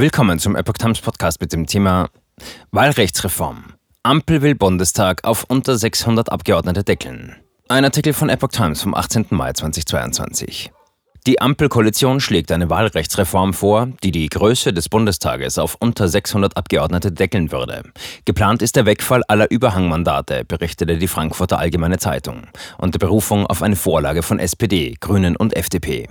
Willkommen zum Epoch Times Podcast mit dem Thema Wahlrechtsreform. Ampel will Bundestag auf unter 600 Abgeordnete deckeln. Ein Artikel von Epoch Times vom 18. Mai 2022. Die Ampelkoalition schlägt eine Wahlrechtsreform vor, die die Größe des Bundestages auf unter 600 Abgeordnete deckeln würde. Geplant ist der Wegfall aller Überhangmandate, berichtete die Frankfurter Allgemeine Zeitung, unter Berufung auf eine Vorlage von SPD, Grünen und FDP.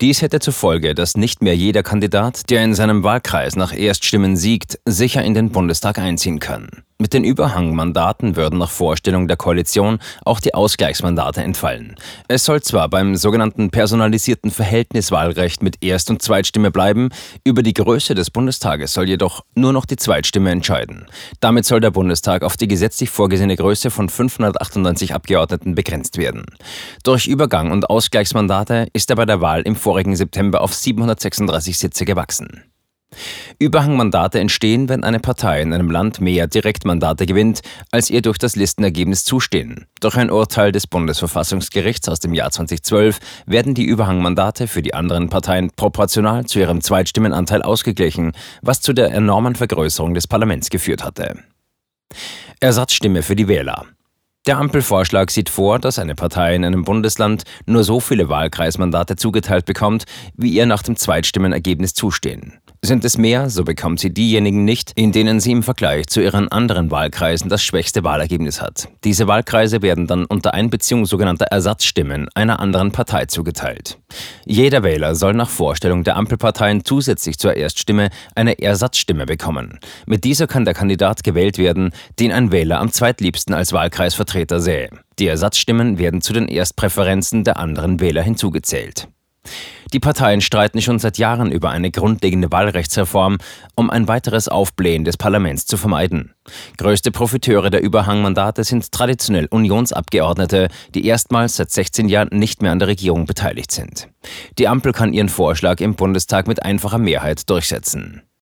Dies hätte zur Folge, dass nicht mehr jeder Kandidat, der in seinem Wahlkreis nach Erststimmen siegt, sicher in den Bundestag einziehen kann. Mit den Überhangmandaten würden nach Vorstellung der Koalition auch die Ausgleichsmandate entfallen. Es soll zwar beim sogenannten personalisierten Verhältniswahlrecht mit Erst- und Zweitstimme bleiben, über die Größe des Bundestages soll jedoch nur noch die Zweitstimme entscheiden. Damit soll der Bundestag auf die gesetzlich vorgesehene Größe von 598 Abgeordneten begrenzt werden. Durch Übergang und Ausgleichsmandate ist er bei der Wahl im vorigen September auf 736 Sitze gewachsen. Überhangmandate entstehen, wenn eine Partei in einem Land mehr Direktmandate gewinnt, als ihr durch das Listenergebnis zustehen. Durch ein Urteil des Bundesverfassungsgerichts aus dem Jahr 2012 werden die Überhangmandate für die anderen Parteien proportional zu ihrem Zweitstimmenanteil ausgeglichen, was zu der enormen Vergrößerung des Parlaments geführt hatte. Ersatzstimme für die Wähler. Der Ampelvorschlag sieht vor, dass eine Partei in einem Bundesland nur so viele Wahlkreismandate zugeteilt bekommt, wie ihr nach dem Zweitstimmenergebnis zustehen. Sind es mehr, so bekommt sie diejenigen nicht, in denen sie im Vergleich zu ihren anderen Wahlkreisen das schwächste Wahlergebnis hat. Diese Wahlkreise werden dann unter Einbeziehung sogenannter Ersatzstimmen einer anderen Partei zugeteilt. Jeder Wähler soll nach Vorstellung der Ampelparteien zusätzlich zur Erststimme eine Ersatzstimme bekommen. Mit dieser kann der Kandidat gewählt werden, den ein Wähler am zweitliebsten als Wahlkreisvertreter sähe. Die Ersatzstimmen werden zu den Erstpräferenzen der anderen Wähler hinzugezählt. Die Parteien streiten schon seit Jahren über eine grundlegende Wahlrechtsreform, um ein weiteres Aufblähen des Parlaments zu vermeiden. Größte Profiteure der Überhangmandate sind traditionell Unionsabgeordnete, die erstmals seit 16 Jahren nicht mehr an der Regierung beteiligt sind. Die Ampel kann ihren Vorschlag im Bundestag mit einfacher Mehrheit durchsetzen.